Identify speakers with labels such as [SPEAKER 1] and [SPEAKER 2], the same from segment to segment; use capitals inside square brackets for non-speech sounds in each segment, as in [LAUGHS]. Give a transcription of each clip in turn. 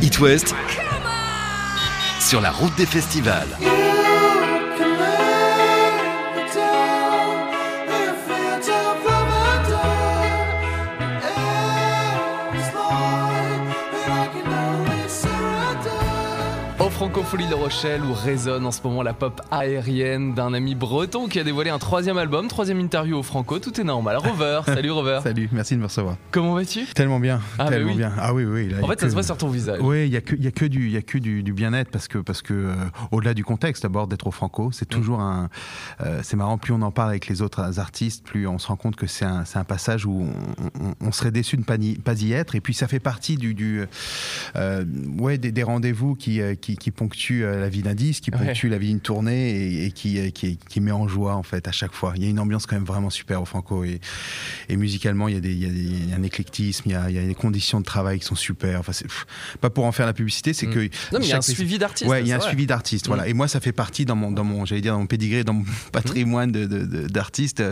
[SPEAKER 1] It West sur la route des festivals.
[SPEAKER 2] Francofolie de Rochelle où résonne en ce moment la pop aérienne d'un ami breton qui a dévoilé un troisième album, troisième interview au Franco. Tout est normal. Rover, [LAUGHS] salut Rover.
[SPEAKER 3] salut, merci de me recevoir.
[SPEAKER 2] Comment vas-tu?
[SPEAKER 3] Tellement bien,
[SPEAKER 2] ah, bah
[SPEAKER 3] tellement bien. Ah oui, oui.
[SPEAKER 2] en fait, ça se voit sur ton visage.
[SPEAKER 3] Oui, il y a que, y a que du, y a que du, bien-être parce que, parce que euh, au-delà du contexte, d'abord d'être au Franco, c'est mm. toujours un. Euh, c'est marrant. Plus on en parle avec les autres artistes, plus on se rend compte que c'est un, un, passage où on, serait déçu de ne pas, pas, y être. Et puis ça fait partie du, du euh, ouais, des, des rendez-vous qui, qui, qui ponctuent la la vie d'un disque, qui ponctue la vie d'une tournée et, qui, qui, met en joie en fait à chaque fois. Il y a une ambiance quand même vraiment super au Franco et, et musicalement il y, a des, il y, a un éclectisme, il y a, il y a, des conditions de travail qui sont super. Enfin, pas pour en faire la publicité, c'est mm. que
[SPEAKER 2] non, mais il y a un suivi d'artistes.
[SPEAKER 3] Ouais, il y a un suivi d'artistes. Voilà. Mm. Et moi, ça fait partie dans mon, dans mon, j'allais dire dans mon pédigré, dans mon [LAUGHS] patrimoine d'artistes,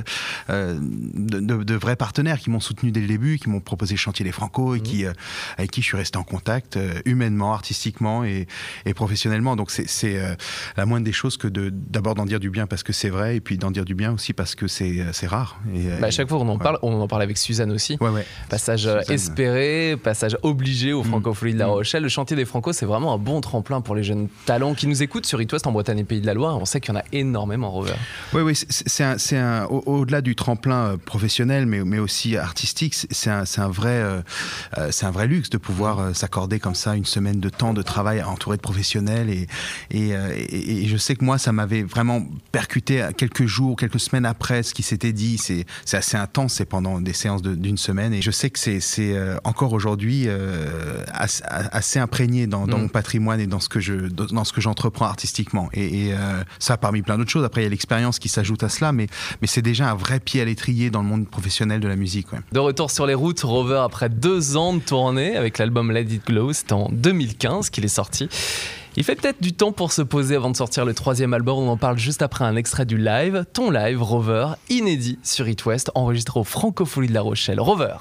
[SPEAKER 3] euh, de, de, vrais partenaires qui m'ont soutenu dès le début, qui m'ont proposé chantier les Franco et mm. qui, euh, avec qui je suis resté en contact euh, humainement, artistiquement et, et professionnellement. Donc c'est euh, la moindre des choses que d'abord d'en dire du bien parce que c'est vrai et puis d'en dire du bien aussi parce que c'est euh, rare.
[SPEAKER 2] Et, bah, à chaque fois on en parle, on en parle avec Suzanne aussi. Passage euh, espéré, passage obligé au mm. Francophonie de La mm. Rochelle. Le chantier des Franco, c'est vraiment un bon tremplin pour les jeunes talents qui nous écoutent sur It en Bretagne et Pays de la Loire. On sait qu'il y en a énormément, Robert.
[SPEAKER 3] Oui, oui, c'est un, au-delà du tremplin professionnel, mais, mais aussi artistique, c'est un, un, vrai, c'est un vrai luxe de pouvoir s'accorder comme ça une semaine de temps de travail entouré de professionnels et, euh, et, je sais que moi, ça m'avait vraiment percuté quelques jours, quelques semaines après ce qui s'était dit. C'est assez intense, c'est pendant des séances d'une semaine. Et je sais que c'est euh, encore aujourd'hui euh, assez, imprégné dans, mm. mon patrimoine et dans ce que je dans ce que j'entreprends artistiquement. Et, ça, parmi plein d'autres choses. Après, il y a l'expérience qui s'ajoute à cela, mais, mais c'est déjà un vrai pied à l'étrier dans le monde professionnel de la musique.
[SPEAKER 2] De retour sur les routes, Rover, après deux ans de tournée avec l'album Let It Glow, c'était en 2015 qu'il est sorti. Il fait peut-être du temps pour se poser avant de sortir le troisième album. On en parle juste après un extrait du live, ton live, Rover, inédit sur It West, enregistré au Francophonie de La Rochelle. Rover.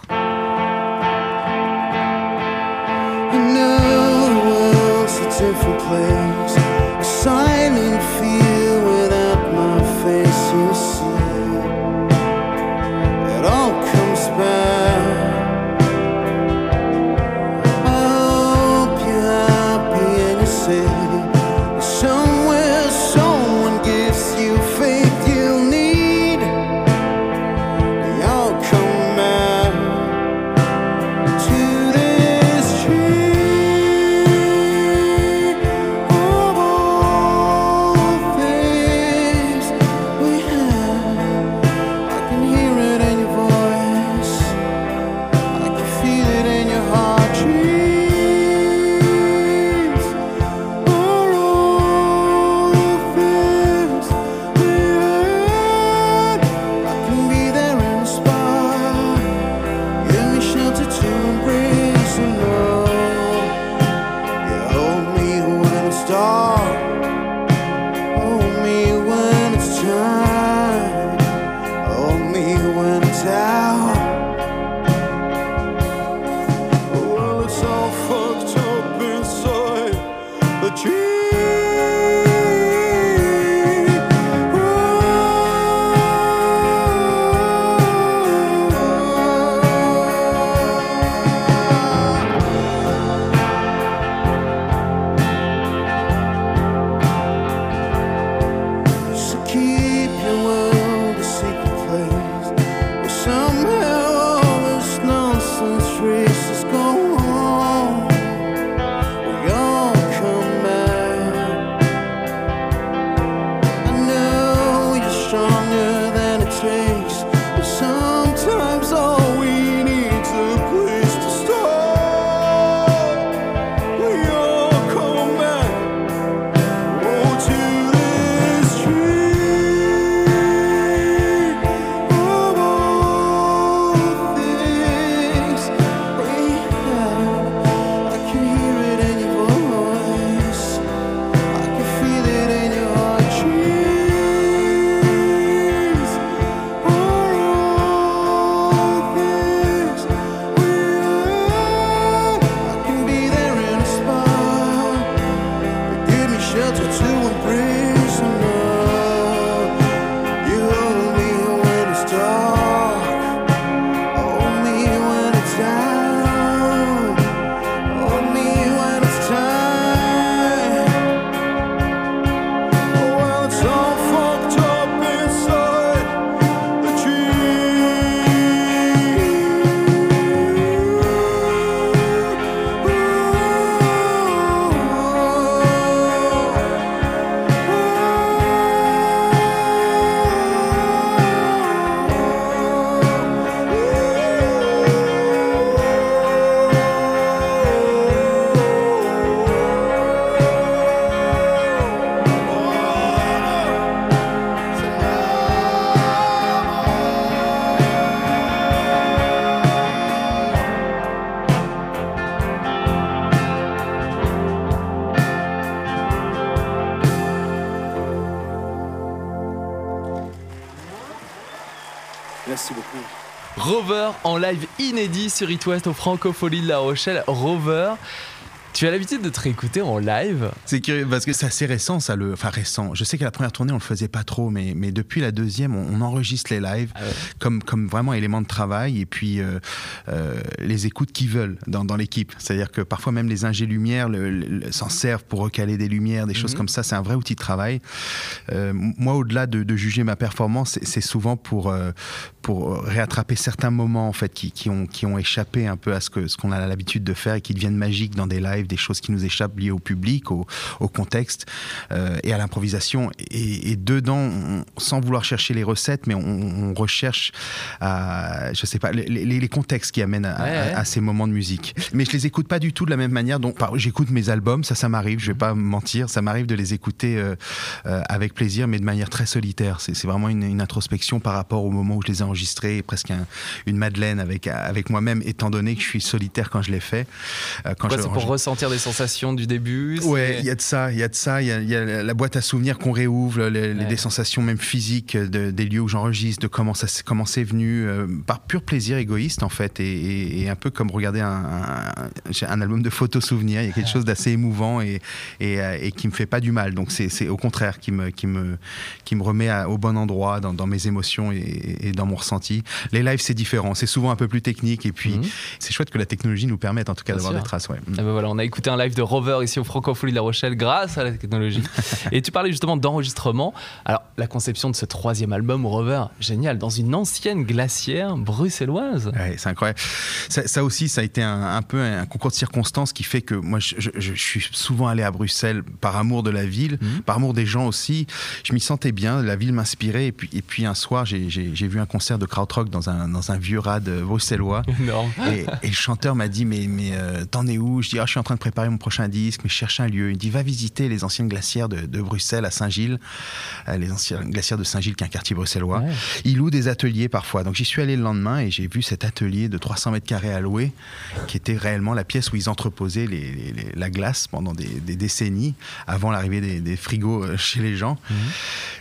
[SPEAKER 4] Rover en live inédit sur It West au Francofolie de La Rochelle. Rover, tu as l'habitude de te réécouter en live
[SPEAKER 3] C'est curieux parce que c'est assez récent, ça, le. Enfin, récent. Je sais qu'à la première tournée, on le faisait pas trop, mais, mais depuis la deuxième, on, on enregistre les lives
[SPEAKER 4] Ah ouais.
[SPEAKER 3] comme, comme vraiment élément de travail et puis euh, euh, les écoutes qui veulent dans, dans l'équipe. C'est-à-dire que parfois, même les ingés lumière le- le- s'en servent pour recaler des lumières, des choses
[SPEAKER 4] Mhm.
[SPEAKER 3] comme ça. C'est un vrai outil de travail. Euh, moi, au-delà de, de juger ma performance, c'est- souvent pour, pour réattraper certains moments en fait qui, qui ont, qui ont échappé un peu à ce que ce qu'on a l'habitude de faire et qui deviennent magiques dans des lives, des choses qui nous échappent liées au public, au, au contexte euh, et à l'improvisation. Et, et dedans, on- sans vouloir chercher les recettes, mais on, on recherche, à, je sais pas, les, les- les contextes qui amènent à,
[SPEAKER 4] Ouais, ouais.
[SPEAKER 3] à- à ces moments de musique. Mais je les écoute pas du tout de la même manière. Donc, j'écoute mes albums, ça, ça m'arrive. Je vais pas mentir, ça m'arrive de les écouter euh, euh, avec plaisir, mais de manière très solitaire. C'est vraiment une, une introspection par rapport au moment où je les ai enregistrés, presque un- une Madeleine avec avec moi-même, étant donné que je suis solitaire quand je les fais. Quand je
[SPEAKER 4] C'est pour ressentir des sensations du début
[SPEAKER 3] Ouais, il y a de ça, il y a de ça, il y y a la boîte à souvenirs qu'on réouvre, les,
[SPEAKER 4] Ouais.
[SPEAKER 3] des sensations même physiques de- des lieux où j'enregistre, de comment ça, comment c'est venu, euh, par pur plaisir égoïste en fait, et, et- et un peu comme regarder un, un- album de photos souvenirs. Il y a quelque chose d'assez émouvant et, et, euh, et qui me fait pas du mal. Donc c'est au contraire qui me qui me qui me remet à- au bon endroit dans, dans mes émotions et, dans mon ressenti. Les lives c'est différent, c'est souvent un peu plus technique et puis
[SPEAKER 4] Mhm.
[SPEAKER 3] c'est chouette que la technologie nous permette en tout cas d'avoir des traces. Ouais.
[SPEAKER 4] Ah ben voilà, on a écouté un live de Rover ici au Francophonie de La Rochelle grâce à la technologie. [LAUGHS] Et tu parlais justement d'enregistrement. Alors, la conception de ce troisième album, Rover, génial, dans une ancienne glacière bruxelloise.
[SPEAKER 3] Ouais, c'est incroyable. Ça, ça aussi, ça a été un, un peu un concours de circonstances qui fait que moi, je, je- je suis souvent allé à Bruxelles par amour de la ville,
[SPEAKER 4] Mhm.
[SPEAKER 3] par amour des gens aussi. Je m'y sentais bien, la ville m'inspirait. Et puis, et puis un soir, j'ai- vu un concert de krautrock dans un, dans un vieux rad bruxellois. [LAUGHS]
[SPEAKER 4] Énorme.
[SPEAKER 3] Et, et le chanteur m'a dit mais mais euh, t'en es où? Je dis ah je suis en train de préparer mon prochain disque, mais je cherche un lieu. Il me dit va visiter les anciennes glacières de, de Bruxelles à Saint-Gilles, Euh, les anciennes glacières de Saint-Gilles qui est un quartier bruxellois.
[SPEAKER 4] Ouais.
[SPEAKER 3] Il loue des ateliers parfois. Donc j'y suis allé le lendemain et j'ai vu cet atelier de 300 mètres carrés à louer, qui était réellement la pièce où ils entreposaient les- les- les- la glace pendant des, des décennies, avant l'arrivée des, des frigos euh, chez les gens.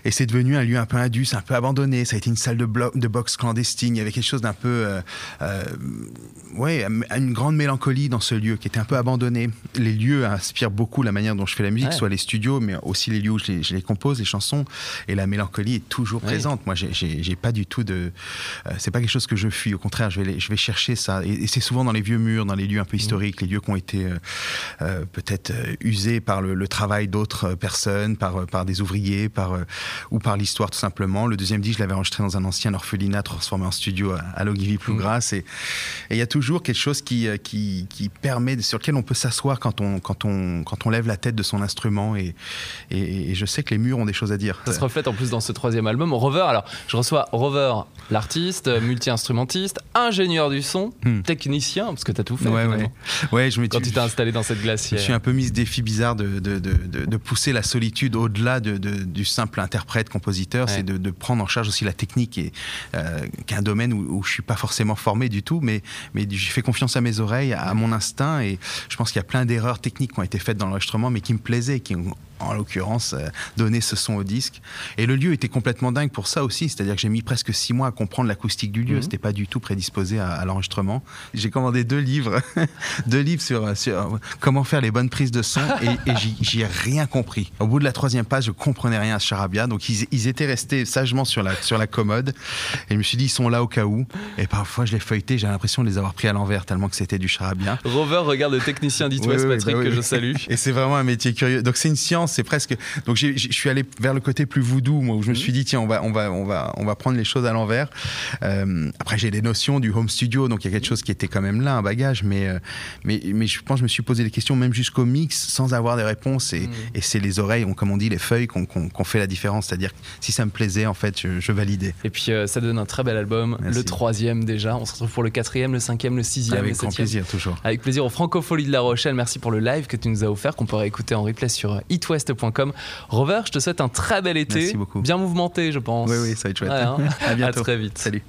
[SPEAKER 3] Et c'est devenu un lieu un peu indus, un peu abandonné. Ça a été une salle de, de boxe clandestine. Il y avait quelque chose d'un peu... euh, euh, ouais, une grande mélancolie dans ce lieu qui était un peu abandonné. Les lieux inspirent beaucoup la manière dont je fais la musique,
[SPEAKER 4] Ouais.
[SPEAKER 3] soit les studios, mais aussi les lieux où je les, je les compose, les chansons. Et la mélancolie est toujours présente. Moi, j'ai- pas du tout de. euh, c'est pas quelque chose que je fuis. Au contraire, je vais, je vais chercher ça. Et, et c'est souvent dans les vieux murs, dans les lieux un peu historiques, les lieux qui ont été euh, euh, peut-être euh, usés par le, le travail d'autres personnes, par, par des ouvriers, par, ou par l'histoire tout simplement. Le deuxième disque, je l'avais enregistré dans un ancien orphelinat transformé en studio à, à Logivy Plougras. Et et il y a toujours quelque chose qui, qui, qui permet, sur lequel on peut s'asseoir quand on, quand, on, quand on lève la tête de son instrument. Et, et, et je sais que les murs ont des choses à dire.
[SPEAKER 4] Ça se reflète en plus dans ce troisième album. Rover, alors je reçois Rover, l'artiste, euh, multi-instrumentiste, ingénieur du son,
[SPEAKER 3] Hmm.
[SPEAKER 4] technicien, parce que tu as tout fait.
[SPEAKER 3] Ouais, ouais. Ouais, je
[SPEAKER 4] Quand tu t'es installé dans cette
[SPEAKER 3] Je
[SPEAKER 4] glacière.
[SPEAKER 3] me suis un peu mis ce défi bizarre de, de, de, pousser la solitude au-delà de, de- du simple interprète-compositeur.
[SPEAKER 4] Ouais.
[SPEAKER 3] C'est de, prendre en charge aussi la technique, et, euh, qui est un domaine où, où je suis pas forcément formé du tout, mais, mais j'ai fait confiance à mes oreilles, à mon instinct. Et je pense qu'il y a plein d'erreurs techniques qui ont été faites dans l'enregistrement, mais qui me plaisaient, qui ont en l'occurrence euh, donné ce son au disque. Et le lieu était complètement dingue pour ça aussi, c'est-à-dire que j'ai mis presque six mois à comprendre l'acoustique du lieu.
[SPEAKER 4] Mhm.
[SPEAKER 3] C'était pas du tout prédisposé à, à l'enregistrement. J'ai commandé deux livres, [LAUGHS] deux livres sur, sur comment faire les bonnes prises de son et, et j'y- j'y ai rien compris. Au bout de la troisième page, je comprenais rien à ce charabia, donc ils, ils étaient restés sagement sur la, sur la commode. Et je me suis dit, ils sont là au cas où. Et parfois, je les feuilletais, j'ai l'impression de les avoir pris à l'envers tellement que c'était du charabia.
[SPEAKER 4] Rover regarde le technicien d'It West, Patrick,
[SPEAKER 3] bah
[SPEAKER 4] que je salue. [LAUGHS]
[SPEAKER 3] Et c'est vraiment un métier curieux. Donc c'est une science, c'est presque. Donc je suis allé vers le côté plus voodoo, moi, où je me suis dit tiens, on va, on va, on va, on va prendre les choses à l'envers. Euh, après j'ai des notions du home studio, donc il y a quelque chose qui était quand même là, un bagage, mais euh, mais mais je pense que je me suis posé des questions même jusqu'au mix sans avoir des réponses. Et, et c'est les oreilles, on- comme on dit, les feuilles qu'on qu'on fait la différence. C'est-à-dire si ça me plaisait, en fait, je, je validais.
[SPEAKER 4] Et puis euh, ça donne un très bel album,
[SPEAKER 3] Merci.
[SPEAKER 4] le troisième déjà. On se retrouve pour le quatrième, le cinquième, le sixième,
[SPEAKER 3] Avec
[SPEAKER 4] le
[SPEAKER 3] grand
[SPEAKER 4] septième.
[SPEAKER 3] plaisir toujours.
[SPEAKER 4] Avec plaisir au Francofolie de La Rochelle. Merci pour le live que tu nous as offert, qu'on pourra écouter en replay sur itwest.com. Rover, je te souhaite un très bel été.
[SPEAKER 3] Merci beaucoup.
[SPEAKER 4] Bien mouvementé, je pense.
[SPEAKER 3] Oui, oui, ça va être chouette.
[SPEAKER 4] Ouais, hein. [LAUGHS]
[SPEAKER 3] à bientôt.
[SPEAKER 4] À très vite.
[SPEAKER 3] Salut.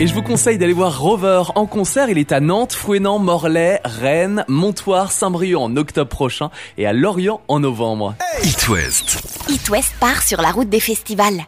[SPEAKER 4] Et je vous conseille d'aller voir Rover en concert. Il est à Nantes, Fouenan, Morlaix, Rennes, Montoire, Saint-Brieuc en octobre prochain et à Lorient en novembre.
[SPEAKER 2] It West.
[SPEAKER 5] It West part sur la route des festivals.